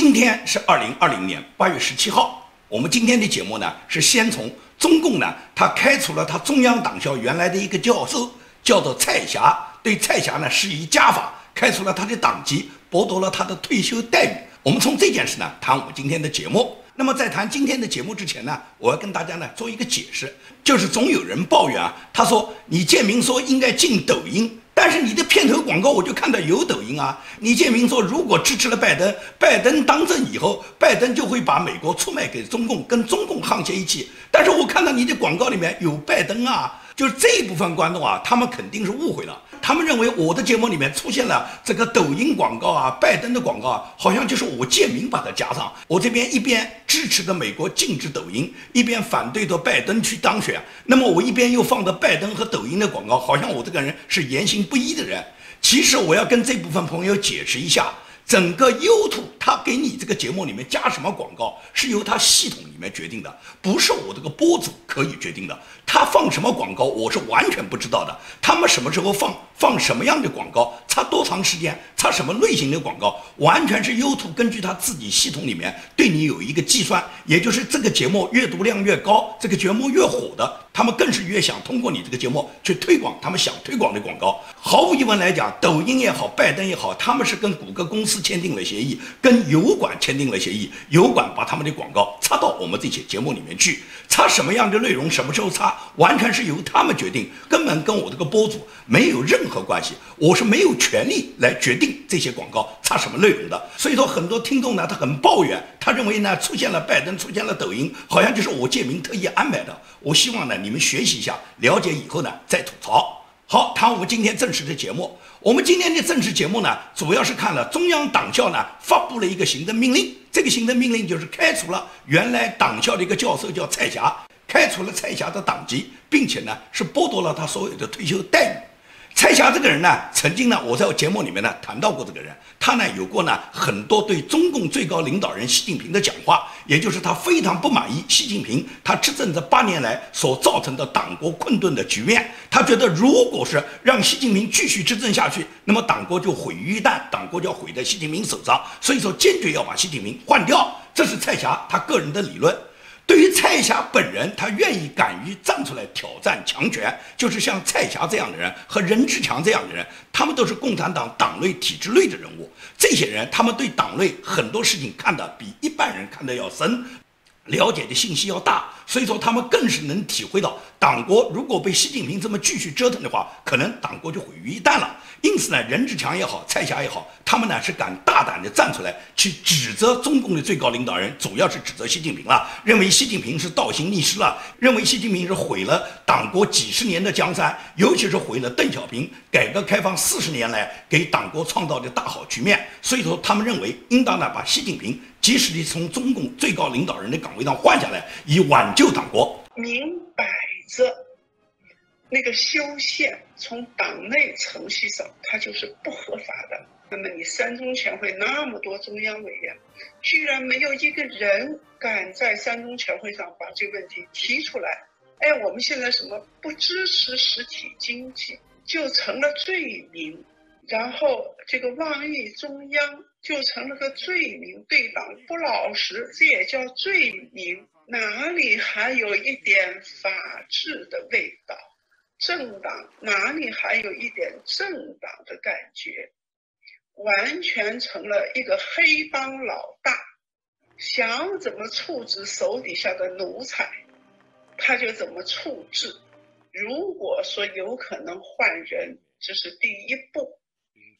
今天是二零二零年八月十七号。我们今天的节目呢，是先从中共呢，他开除了他中央党校原来的一个教授，叫做蔡霞，对蔡霞呢施以家法，开除了他的党籍，剥夺了他的退休待遇。我们从这件事呢谈我们今天的节目。那么在谈今天的节目之前呢，我要跟大家呢做一个解释，就是总有人抱怨啊，他说你建明说应该进抖音。但是你的片头广告我就看到有抖音啊！李建明说，如果支持了拜登，拜登当政以后，拜登就会把美国出卖给中共，跟中共沆瀣一气。但是我看到你的广告里面有拜登啊。就是这一部分观众啊，他们肯定是误会了。他们认为我的节目里面出现了这个抖音广告啊，拜登的广告啊，好像就是我建明把它加上。我这边一边支持着美国禁止抖音，一边反对着拜登去当选。那么我一边又放着拜登和抖音的广告，好像我这个人是言行不一的人。其实我要跟这部分朋友解释一下。整个 YouTube 它给你这个节目里面加什么广告，是由它系统里面决定的，不是我这个播主可以决定的。他放什么广告，我是完全不知道的。他们什么时候放，放什么样的广告，插多长时间，插什么类型的广告，完全是 YouTube 根据他自己系统里面对你有一个计算，也就是这个节目阅读量越高，这个节目越火的。他们更是越想通过你这个节目去推广他们想推广的广告。毫无疑问来讲，抖音也好，拜登也好，他们是跟谷歌公司签订了协议，跟油管签订了协议，油管把他们的广告插到我们这些节目里面去，插什么样的内容，什么时候插，完全是由他们决定，根本跟我这个播主没有任何关系。我是没有权利来决定这些广告插什么内容的。所以说，很多听众呢，他很抱怨，他认为呢，出现了拜登，出现了抖音，好像就是我建明特意安排的。我希望呢，你。你们学习一下，了解以后呢再吐槽。好，谈我们今天正式的节目。我们今天的正式节目呢，主要是看了中央党校呢发布了一个行政命令。这个行政命令就是开除了原来党校的一个教授叫蔡霞，开除了蔡霞的党籍，并且呢是剥夺了他所有的退休待遇。蔡霞这个人呢，曾经呢，我在我节目里面呢谈到过这个人。他呢有过呢很多对中共最高领导人习近平的讲话，也就是他非常不满意习近平他执政这八年来所造成的党国困顿的局面。他觉得如果是让习近平继续执政下去，那么党国就毁于一旦，党国就要毁在习近平手上。所以说坚决要把习近平换掉，这是蔡霞他个人的理论。对于蔡霞本人，他愿意敢于站出来挑战强权，就是像蔡霞这样的人和任志强这样的人，他们都是共产党党内体制内的人物。这些人，他们对党内很多事情看得比一般人看得要深，了解的信息要大，所以说他们更是能体会到，党国如果被习近平这么继续折腾的话，可能党国就毁于一旦了。因此呢，任志强也好，蔡霞也好，他们呢是敢大胆地站出来去指责中共的最高领导人，主要是指责习近平了，认为习近平是倒行逆施了，认为习近平是毁了党国几十年的江山，尤其是毁了邓小平改革开放四十年来给党国创造的大好局面。所以说，他们认为应当呢把习近平及时地从中共最高领导人的岗位上换下来，以挽救党国。明摆着。那个修宪从党内程序上，它就是不合法的。那么你三中全会那么多中央委员，居然没有一个人敢在三中全会上把这个问题提出来？哎，我们现在什么不支持实体经济就成了罪名，然后这个妄议中央就成了个罪名，对党不老实这也叫罪名？哪里还有一点法治的味道？政党哪里还有一点政党的感觉？完全成了一个黑帮老大，想怎么处置手底下的奴才，他就怎么处置。如果说有可能换人，这是第一步。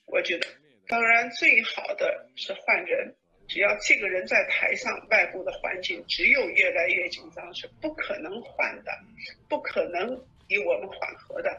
我觉得，当然最好的是换人，只要这个人在台上，外部的环境只有越来越紧张，是不可能换的，不可能。与我们缓和的，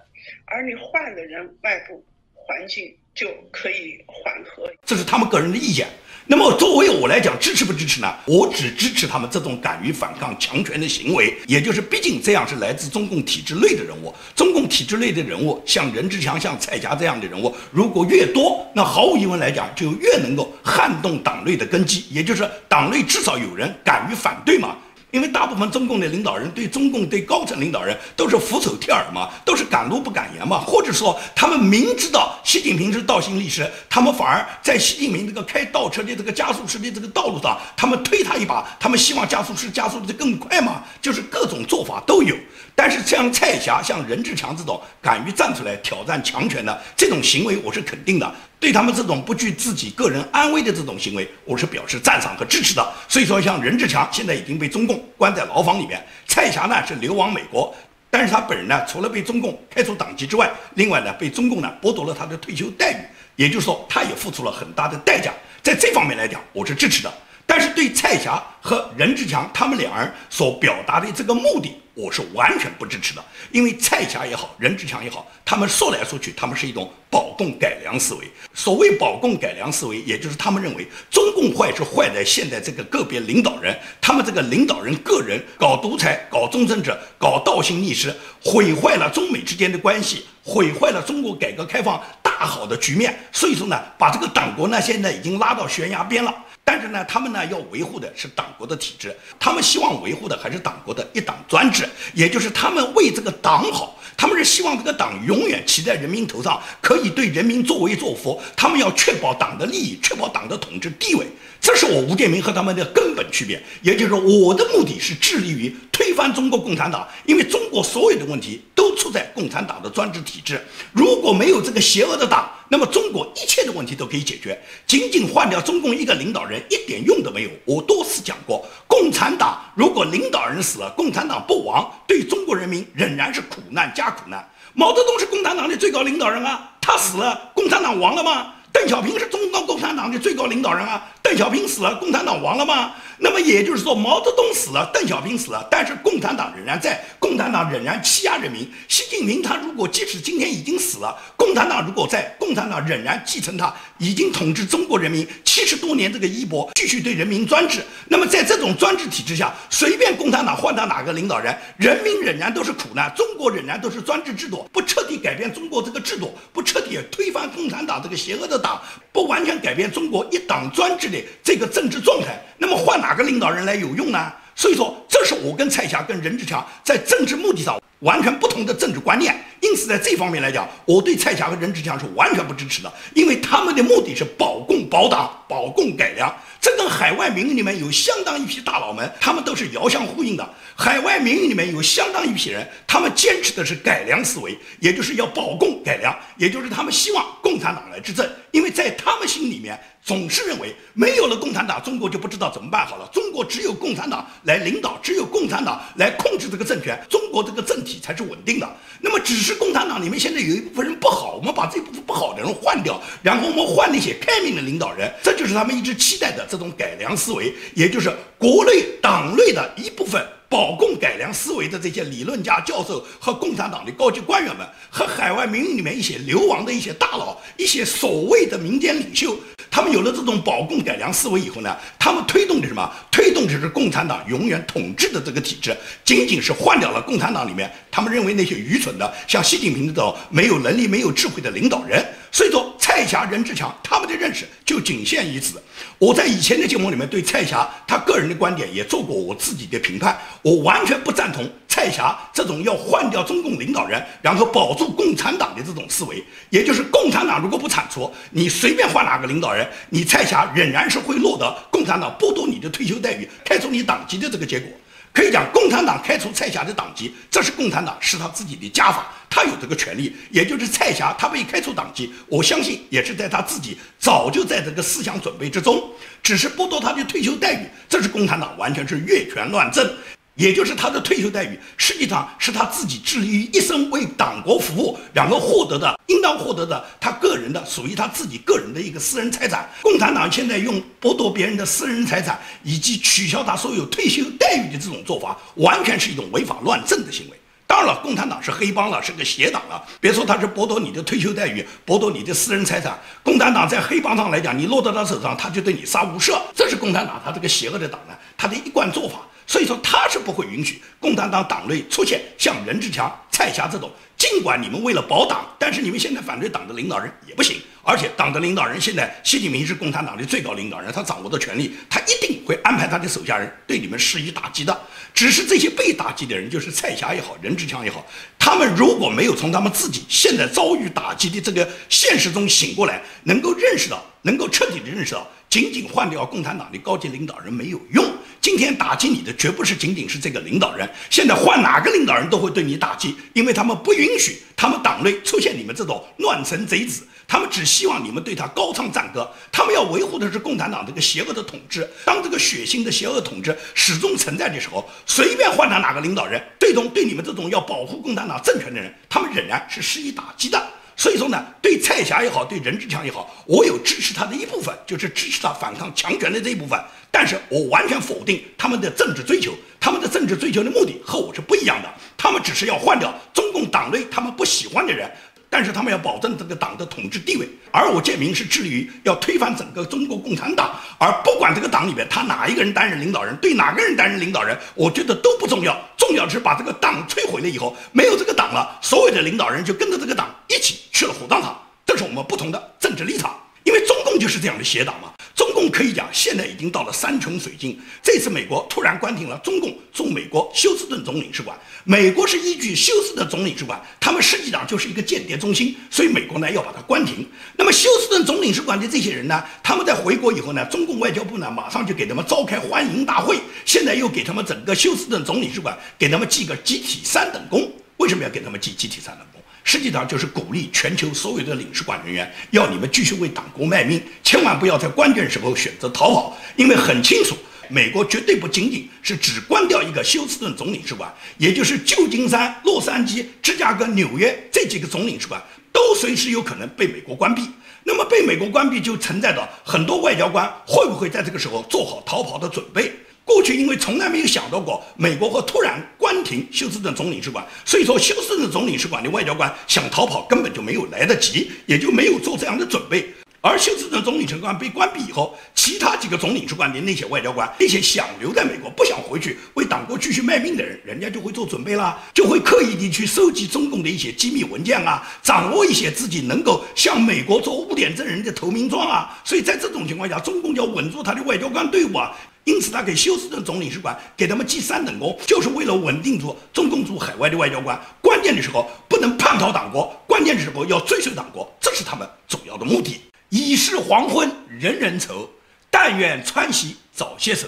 而你换的人，外部环境就可以缓和。这是他们个人的意见。那么作为我来讲，支持不支持呢？我只支持他们这种敢于反抗强权的行为。也就是，毕竟这样是来自中共体制内的人物。中共体制内的人物，像任志强、像蔡霞这样的人物，如果越多，那毫无疑问来讲，就越能够撼动党内的根基。也就是党内至少有人敢于反对嘛。因为大部分中共的领导人对中共对高层领导人都是俯首帖耳嘛，都是敢怒不敢言嘛，或者说他们明知道习近平是倒行逆施，他们反而在习近平这个开倒车的这个加速式的这个道路上，他们推他一把，他们希望加速式加速的更快嘛，就是各种做法都有。但是像蔡霞、像任志强这种敢于站出来挑战强权的这种行为，我是肯定的。对他们这种不惧自己个人安危的这种行为，我是表示赞赏和支持的。所以说，像任志强现在已经被中共关在牢房里面，蔡霞呢是流亡美国，但是他本人呢，除了被中共开除党籍之外，另外呢被中共呢剥夺了他的退休待遇，也就是说，他也付出了很大的代价。在这方面来讲，我是支持的。但是对蔡霞和任志强他们两人所表达的这个目的，我是完全不支持的。因为蔡霞也好，任志强也好，他们说来说去，他们是一种保共改良思维。所谓保共改良思维，也就是他们认为中共坏是坏在现在这个个别领导人，他们这个领导人个人搞独裁、搞忠贞者、搞倒行逆施，毁坏了中美之间的关系，毁坏了中国改革开放大好的局面。所以说呢，把这个党国呢现在已经拉到悬崖边了。但是呢，他们呢要维护的是党国的体制，他们希望维护的还是党国的一党专制，也就是他们为这个党好，他们是希望这个党永远骑在人民头上，可以对人民作威作福，他们要确保党的利益，确保党的统治地位。这是我吴建民和他们的根本区别，也就是说，我的目的是致力于推翻中国共产党，因为中国所有的问题都出在共产党的专制体制。如果没有这个邪恶的党，那么中国一切的问题都可以解决。仅仅换掉中共一个领导人，一点用都没有。我多次讲过，共产党如果领导人死了，共产党不亡，对中国人民仍然是苦难加苦难。毛泽东是共产党的最高领导人啊，他死了，共产党亡了吗？邓小平是中国共产党的最高领导人啊，邓小平死了，共产党亡了吗？那么也就是说，毛泽东死了，邓小平死了，但是共产党仍然在，共产党仍然欺压人民。习近平他如果即使今天已经死了，共产党如果在，共产党仍然继承他已经统治中国人民七十多年这个衣钵，继续对人民专制。那么在这种专制体制下，随便共产党换到哪个领导人，人民仍然都是苦难，中国仍然都是专制制度。不彻底改变中国这个制度，不彻底推翻共产党这个邪恶的党，不完全改变中国一党专制的这个政治状态，那么换哪？个领导人来有用呢？所以说，这是我跟蔡霞、跟任志强在政治目的上完全不同的政治观念。因此，在这方面来讲，我对蔡霞和任志强是完全不支持的，因为他们的目的是保共保党、保共改良。这跟海外民运里面有相当一批大佬们，他们都是遥相呼应的。海外民运里面有相当一批人，他们坚持的是改良思维，也就是要保共改良，也就是他们希望共产党来执政，因为在他们心里面总是认为没有了共产党，中国就不知道怎么办好了。中国只有共产党来领导，只有共产党来控制这个政权，中国这个政体才是稳定的。那么，只是共产党里面现在有一部分人不好，我们把这部分不好的人换掉，然后我们换那些开明的领导人，这就是他们一直期待的。这种改良思维，也就是国内党内的一部分保共改良思维的这些理论家、教授和共产党的高级官员们，和海外民营里面一些流亡的一些大佬、一些所谓的民间领袖，他们有了这种保共改良思维以后呢，他们推动的什么？推动的是共产党永远统治的这个体制，仅仅是换掉了共产党里面他们认为那些愚蠢的，像习近平这种没有能力、没有智慧的领导人。所以说，蔡霞、任志强他们的认识就仅限于此。我在以前的节目里面对蔡霞他个人的观点也做过我自己的评判，我完全不赞同蔡霞这种要换掉中共领导人，然后保住共产党的这种思维。也就是共产党如果不铲除，你随便换哪个领导人，你蔡霞仍然是会落得共产党剥夺你的退休待遇、开除你党籍的这个结果。可以讲，共产党开除蔡霞的党籍，这是共产党是他自己的家法，他有这个权利。也就是蔡霞他被开除党籍，我相信也是在他自己早就在这个思想准备之中，只是剥夺他的退休待遇，这是共产党完全是越权乱政。也就是他的退休待遇，实际上是他自己致力于一生为党国服务，然后获得的，应当获得的，他个人的，属于他自己个人的一个私人财产。共产党现在用剥夺别人的私人财产，以及取消他所有退休待遇的这种做法，完全是一种违法乱政的行为。当然了，共产党是黑帮了，是个邪党了。别说他是剥夺你的退休待遇，剥夺你的私人财产，共产党在黑帮上来讲，你落到他手上，他就对你杀无赦。这是共产党他这个邪恶的党呢，他的一贯做法。所以说他是不会允许共产党党内出现像任志强、蔡霞这种。尽管你们为了保党，但是你们现在反对党的领导人也不行。而且党的领导人现在，习近平是共产党的最高领导人，他掌握的权力，他一定会安排他的手下人对你们施以打击的。只是这些被打击的人，就是蔡霞也好，任志强也好，他们如果没有从他们自己现在遭遇打击的这个现实中醒过来，能够认识到，能够彻底的认识到，仅仅换掉共产党的高级领导人没有用。今天打击你的绝不是仅仅是这个领导人，现在换哪个领导人都会对你打击，因为他们不允许他们党内出现你们这种乱臣贼子，他们只希望你们对他高唱赞歌，他们要维护的是共产党这个邪恶的统治。当这个血腥的邪恶统治始终存在的时候，随便换他哪个领导人，最终对你们这种要保护共产党政权的人，他们仍然是施以打击的。所以说呢，对蔡霞也好，对任志强也好，我有支持他的一部分，就是支持他反抗强权的这一部分。但是我完全否定他们的政治追求，他们的政治追求的目的和我是不一样的。他们只是要换掉中共党内他们不喜欢的人。但是他们要保证这个党的统治地位，而我建明是致力于要推翻整个中国共产党，而不管这个党里面他哪一个人担任领导人，对哪个人担任领导人，我觉得都不重要，重要的是把这个党摧毁了以后，没有这个党了，所有的领导人就跟着这个党一起去了火葬场，这是我们不同的政治立场，因为中共就是这样的邪党嘛。中共可以讲，现在已经到了山穷水尽。这次美国突然关停了中共驻美国休斯顿总领事馆，美国是依据休斯顿总领事馆，他们实际上就是一个间谍中心，所以美国呢要把它关停。那么休斯顿总领事馆的这些人呢，他们在回国以后呢，中共外交部呢马上就给他们召开欢迎大会，现在又给他们整个休斯顿总领事馆给他们记个集体三等功。为什么要给他们记集体三等功？实际上就是鼓励全球所有的领事馆人员，要你们继续为党国卖命，千万不要在关键时候选择逃跑，因为很清楚，美国绝对不仅仅是只关掉一个休斯顿总领事馆，也就是旧金山、洛杉矶、芝加哥、纽约这几个总领事馆都随时有可能被美国关闭。那么被美国关闭，就存在着很多外交官会不会在这个时候做好逃跑的准备？过去因为从来没有想到过美国会突然关停休斯顿总领事馆，所以说休斯顿总领事馆的外交官想逃跑根本就没有来得及，也就没有做这样的准备。而休斯顿总领事馆被关闭以后，其他几个总领事馆的那些外交官，那些想留在美国不想回去为党国继续卖命的人，人家就会做准备啦，就会刻意的去收集中共的一些机密文件啊，掌握一些自己能够向美国做污点证人的投名状啊。所以在这种情况下，中共要稳住他的外交官队伍啊。因此，他给休斯顿总领事馆给他们记三等功，就是为了稳定住中共驻海外的外交官。关键的时候不能叛逃党国，关键的时候要追随党国，这是他们主要的目的。已是黄昏，人人愁，但愿川西早些收。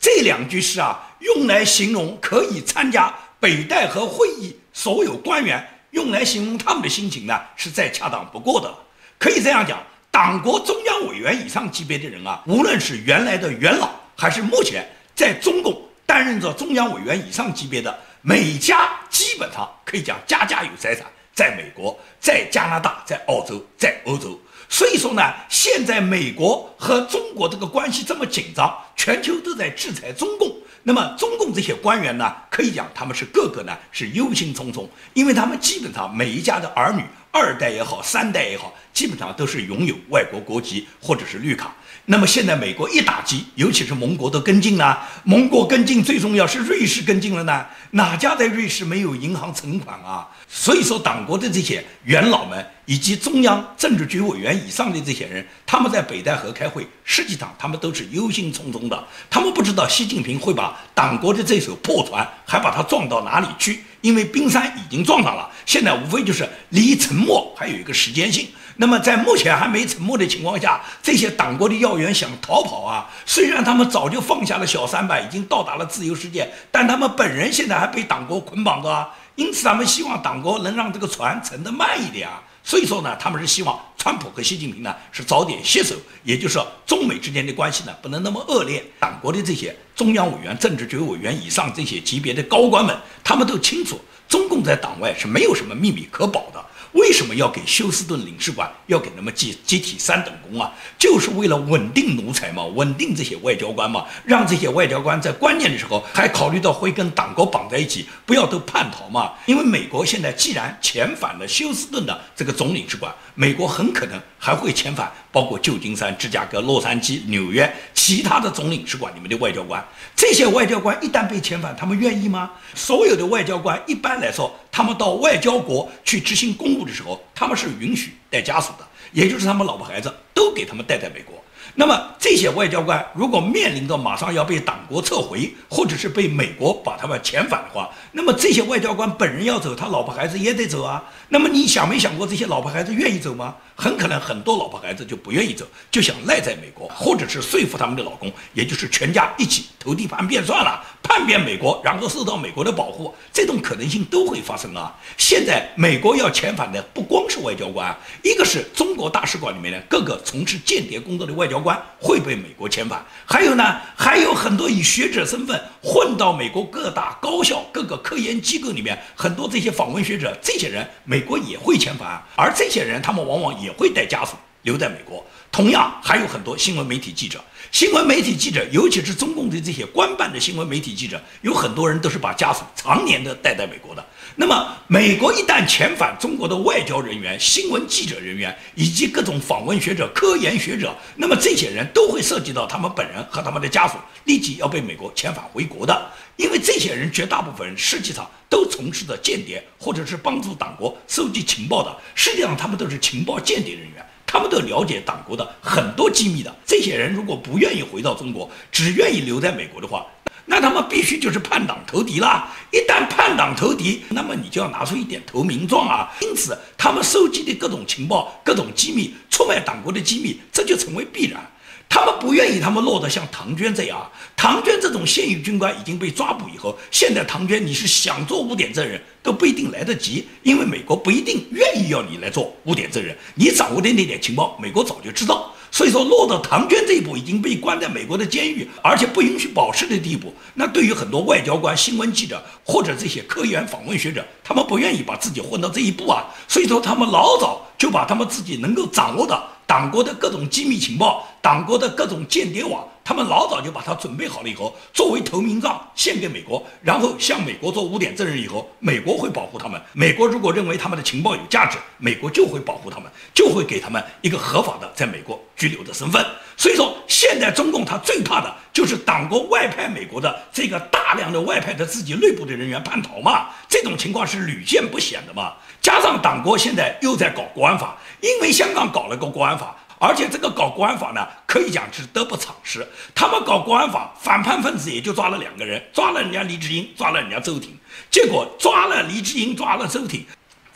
这两句诗啊，用来形容可以参加北戴河会议所有官员，用来形容他们的心情呢，是再恰当不过的了。可以这样讲，党国中央委员以上级别的人啊，无论是原来的元老。还是目前在中共担任着中央委员以上级别的每家，基本上可以讲家家有财产，在美国、在加拿大、在澳洲、在欧洲。所以说呢，现在美国和中国这个关系这么紧张，全球都在制裁中共。那么中共这些官员呢，可以讲他们是个个呢是忧心忡忡，因为他们基本上每一家的儿女，二代也好，三代也好，基本上都是拥有外国国籍或者是绿卡。那么现在美国一打击，尤其是盟国都跟进了，盟国跟进最重要是瑞士跟进了呢？哪家在瑞士没有银行存款啊？所以说党国的这些元老们以及中央政治局委员以上的这些人，他们在北戴河开会，实际上他们都是忧心忡忡的。他们不知道习近平会把党国的这艘破船还把它撞到哪里去，因为冰山已经撞上了，现在无非就是离沉没还有一个时间性。那么，在目前还没沉没的情况下，这些党国的要员想逃跑啊！虽然他们早就放下了小三板，已经到达了自由世界，但他们本人现在还被党国捆绑着啊！因此，他们希望党国能让这个船沉得慢一点啊！所以说呢，他们是希望川普和习近平呢是早点携手，也就是说，中美之间的关系呢不能那么恶劣。党国的这些中央委员、政治局委员以上这些级别的高官们，他们都清楚，中共在党外是没有什么秘密可保的。为什么要给休斯顿领事馆要给他们记集体三等功啊？就是为了稳定奴才嘛，稳定这些外交官嘛，让这些外交官在关键的时候还考虑到会跟党国绑在一起，不要都叛逃嘛。因为美国现在既然遣返了休斯顿的这个总领事馆，美国很可能还会遣返包括旧金山、芝加哥、洛杉矶、纽约其他的总领事馆里面的外交官。这些外交官一旦被遣返，他们愿意吗？所有的外交官一般来说，他们到外交国去执行公务的时候，他们是允许带家属的，也就是他们老婆孩子都给他们带在美国。那么这些外交官如果面临着马上要被党国撤回，或者是被美国把他们遣返的话，那么这些外交官本人要走，他老婆孩子也得走啊。那么你想没想过，这些老婆孩子愿意走吗？很可能很多老婆孩子就不愿意走，就想赖在美国，或者是说服他们的老公，也就是全家一起投地叛变算了，叛变美国，然后受到美国的保护，这种可能性都会发生啊。现在美国要遣返的不光是外交官，一个是中国大使馆里面的各个从事间谍工作的外交官会被美国遣返，还有呢，还有很多以学者身份混到美国各大高校、各个科研机构里面，很多这些访问学者，这些人美国也会遣返，而这些人他们往往也。会带家属留在美国，同样还有很多新闻媒体记者。新闻媒体记者，尤其是中共的这些官办的新闻媒体记者，有很多人都是把家属常年的带在美国的。那么，美国一旦遣返中国的外交人员、新闻记者人员以及各种访问学者、科研学者，那么这些人都会涉及到他们本人和他们的家属立即要被美国遣返回国的。因为这些人绝大部分人实际上都从事的间谍，或者是帮助党国收集情报的。实际上，他们都是情报间谍人员，他们都了解党国的很多机密的。这些人如果不愿意回到中国，只愿意留在美国的话，那他们必须就是叛党投敌啦。一旦叛党投敌，那么你就要拿出一点投名状啊。因此，他们收集的各种情报、各种机密，出卖党国的机密，这就成为必然。他们不愿意，他们落得像唐娟这样。唐娟这种现役军官已经被抓捕以后，现在唐娟你是想做污点证人都不一定来得及，因为美国不一定愿意要你来做污点证人。你掌握的那点情报，美国早就知道。所以说，落到唐娟这一步，已经被关在美国的监狱，而且不允许保释的地步。那对于很多外交官、新闻记者或者这些科研访问学者，他们不愿意把自己混到这一步啊。所以说，他们老早就把他们自己能够掌握的。党国的各种机密情报，党国的各种间谍网，他们老早就把它准备好了，以后作为投名状献给美国，然后向美国做污点证人，以后美国会保护他们。美国如果认为他们的情报有价值，美国就会保护他们，就会给他们一个合法的在美国居留的身份。所以说，现在中共他最怕的就是党国外派美国的这个大量的外派的自己内部的人员叛逃嘛，这种情况是屡见不鲜的嘛。加上党国现在又在搞国安法，因为香港搞了个国安法，而且这个搞国安法呢，可以讲是得不偿失。他们搞国安法，反叛分子也就抓了两个人，抓了人家黎智英，抓了人家周婷。结果抓了黎智英，抓了周婷。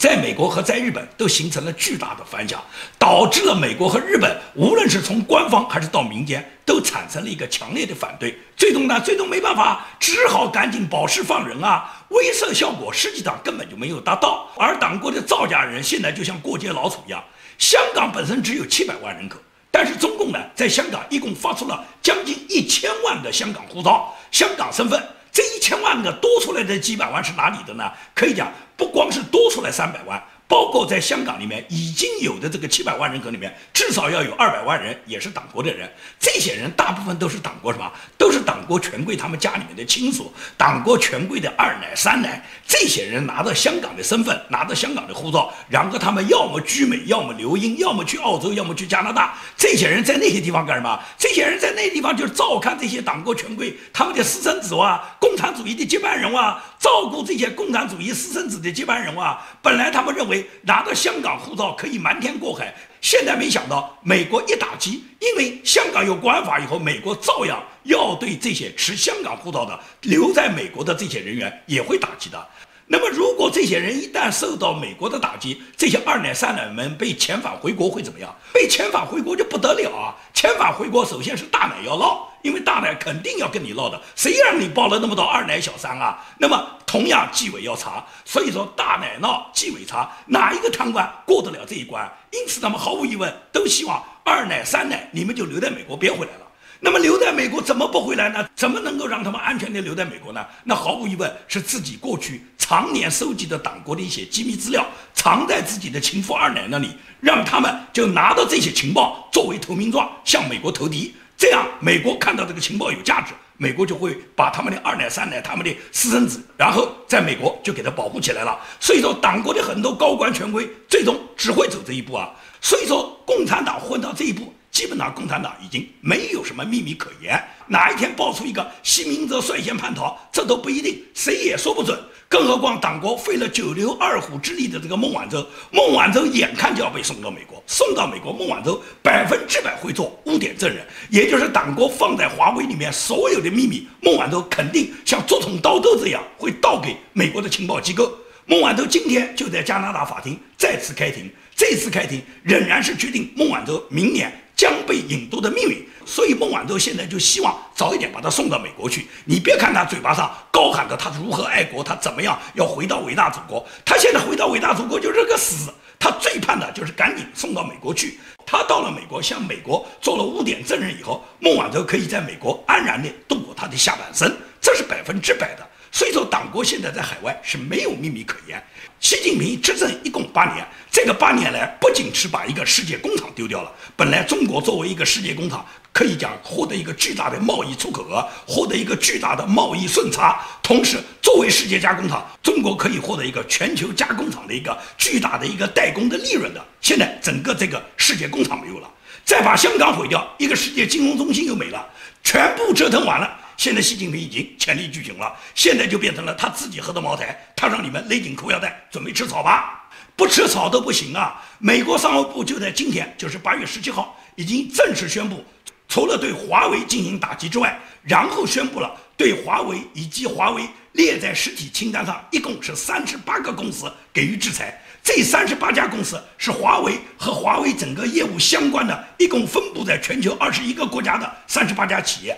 在美国和在日本都形成了巨大的反响，导致了美国和日本无论是从官方还是到民间都产生了一个强烈的反对。最终呢，最终没办法，只好赶紧保释放人啊，威慑效果实际上根本就没有达到。而党国的造假人现在就像过街老鼠一样。香港本身只有七百万人口，但是中共呢，在香港一共发出了将近一千万的香港护照、香港身份。这一千万个多出来的几百万是哪里的呢？可以讲，不光是多出来三百万。包括在香港里面已经有的这个七百万人口里面，至少要有二百万人也是党国的人。这些人大部分都是党国什么？都是党国权贵他们家里面的亲属，党国权贵的二奶、三奶。这些人拿着香港的身份，拿着香港的护照，然后他们要么居美，要么留英，要么去澳洲，要么去加拿大。这些人在那些地方干什么？这些人在那地方就是照看这些党国权贵他们的私生子哇，共产主义的接班人哇，照顾这些共产主义私生子的接班人啊。本来他们认为。拿到香港护照可以瞒天过海，现在没想到美国一打击，因为香港有国安法以后，美国照样要对这些持香港护照的留在美国的这些人员也会打击的。那么，如果这些人一旦受到美国的打击，这些二奶三奶们被遣返回国会怎么样？被遣返回国就不得了啊！遣返回国，首先是大奶要闹，因为大奶肯定要跟你闹的，谁让你抱了那么多二奶小三啊？那么，同样纪委要查，所以说大奶闹，纪委查，哪一个贪官过得了这一关？因此，他们毫无疑问都希望二奶三奶你们就留在美国，别回来了。那么留在美国怎么不回来呢？怎么能够让他们安全地留在美国呢？那毫无疑问是自己过去常年收集的党国的一些机密资料藏在自己的情妇二奶那里，让他们就拿到这些情报作为投名状向美国投敌。这样美国看到这个情报有价值，美国就会把他们的二奶三奶、他们的私生子，然后在美国就给他保护起来了。所以说，党国的很多高官权贵最终只会走这一步啊。所以说，共产党混到这一步。基本上，共产党已经没有什么秘密可言。哪一天爆出一个西明泽率先叛逃，这都不一定，谁也说不准。更何况，党国费了九牛二虎之力的这个孟晚舟，孟晚舟眼看就要被送到美国，送到美国，孟晚舟百分之百会做污点证人，也就是党国放在华为里面所有的秘密，孟晚舟肯定像竹筒刀豆这样会倒给美国的情报机构。孟晚舟今天就在加拿大法庭再次开庭，这次开庭仍然是决定孟晚舟明年。将被引渡的命运，所以孟晚舟现在就希望早一点把他送到美国去。你别看他嘴巴上高喊着他如何爱国，他怎么样要回到伟大祖国，他现在回到伟大祖国就是个死。他最盼的就是赶紧送到美国去。他到了美国，向美国做了污点证人以后，孟晚舟可以在美国安然地度过他的下半生，这是百分之百的。所以说，党国现在在海外是没有秘密可言。习近平执政一共八年，这个八年来不仅是把一个世界工厂丢掉了。本来中国作为一个世界工厂，可以讲获得一个巨大的贸易出口额，获得一个巨大的贸易顺差。同时，作为世界加工厂，中国可以获得一个全球加工厂的一个巨大的一个代工的利润的。现在整个这个世界工厂没有了，再把香港毁掉，一个世界金融中心又没了，全部折腾完了。现在习近平已经潜力俱穷了，现在就变成了他自己喝的茅台，他让你们勒紧裤腰带，准备吃草吧，不吃草都不行啊！美国商务部就在今天，就是八月十七号，已经正式宣布，除了对华为进行打击之外，然后宣布了对华为以及华为列在实体清单上，一共是三十八个公司给予制裁。这三十八家公司是华为和华为整个业务相关的，一共分布在全球二十一个国家的三十八家企业。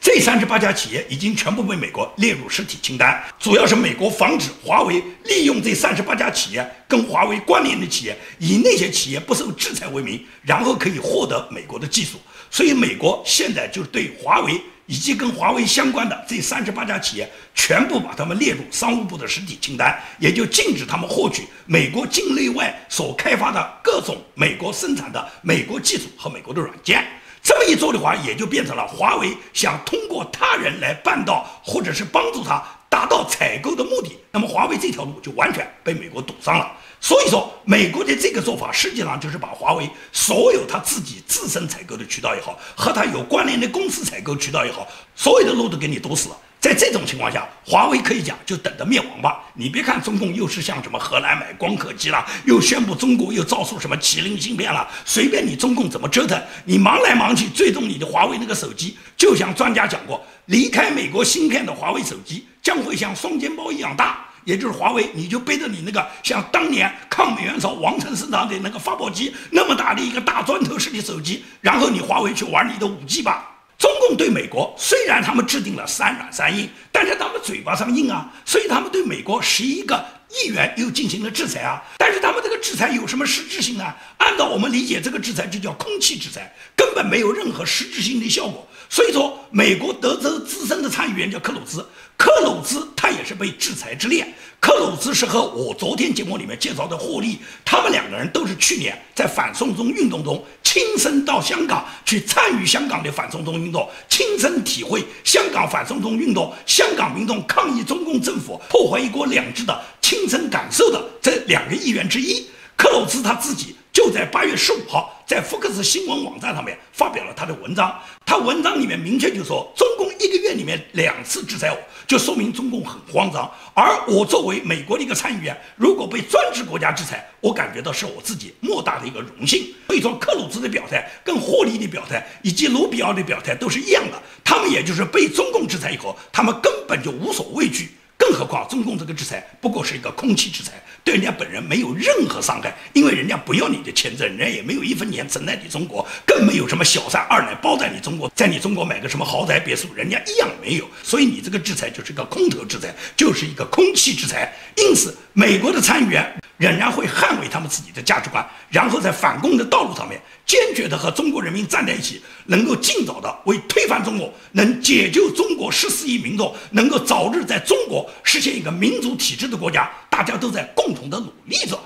这三十八家企业已经全部被美国列入实体清单，主要是美国防止华为利用这三十八家企业跟华为关联的企业，以那些企业不受制裁为名，然后可以获得美国的技术。所以，美国现在就对华为以及跟华为相关的这三十八家企业，全部把他们列入商务部的实体清单，也就禁止他们获取美国境内外所开发的各种美国生产的美国技术和美国的软件。这么一做的话，也就变成了华为想通过他人来办到，或者是帮助他达到采购的目的。那么华为这条路就完全被美国堵上了。所以说，美国的这个做法实际上就是把华为所有他自己自身采购的渠道也好，和他有关联的公司采购渠道也好，所有的路都给你堵死了。在这种情况下，华为可以讲就等着灭亡吧。你别看中共又是像什么荷兰买光刻机了，又宣布中国又造出什么麒麟芯片了，随便你中共怎么折腾，你忙来忙去，最终你的华为那个手机，就像专家讲过，离开美国芯片的华为手机将会像双肩包一样大，也就是华为，你就背着你那个像当年抗美援朝王成身上的那个发报机那么大的一个大砖头式的手机，然后你华为去玩你的五 G 吧。中共对美国虽然他们制定了三软三硬，但是他们嘴巴上硬啊，所以他们对美国十一个议员又进行了制裁啊。但是他们这个制裁有什么实质性呢？按照我们理解，这个制裁就叫空气制裁，根本没有任何实质性的效果。所以说，美国德州资深的参议员叫克鲁兹，克鲁兹他也是被制裁之列。克鲁兹是和我昨天节目里面介绍的霍利，他们两个人都是去年在反送中运动中亲身到香港去参与香港的反送中运动，亲身体会香港反送中运动、香港民众抗议中共政府破坏一国两制的亲身感受的这两个议员之一。克鲁兹他自己。就在八月十五号，在福克斯新闻网站上面发表了他的文章。他文章里面明确就说，中共一个月里面两次制裁我，就说明中共很慌张。而我作为美国的一个参议员，如果被专制国家制裁，我感觉到是我自己莫大的一个荣幸。所以说，克鲁兹的表态、跟霍利的表态以及卢比奥的表态都是一样的。他们也就是被中共制裁以后，他们根本就无所畏惧。更何况，中共这个制裁不过是一个空气制裁，对人家本人没有任何伤害，因为人家不要你的签证，人家也没有一分钱存在你中国，更没有什么小三二奶包在你中国，在你中国买个什么豪宅别墅，人家一样没有。所以你这个制裁就是一个空头制裁，就是一个空气制裁。因此，美国的参议员。仍然会捍卫他们自己的价值观，然后在反共的道路上面坚决的和中国人民站在一起，能够尽早的为推翻中国，能解救中国十四亿民众，能够早日在中国实现一个民主体制的国家，大家都在共同的努力着。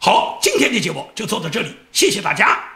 好，今天的节目就做到这里，谢谢大家。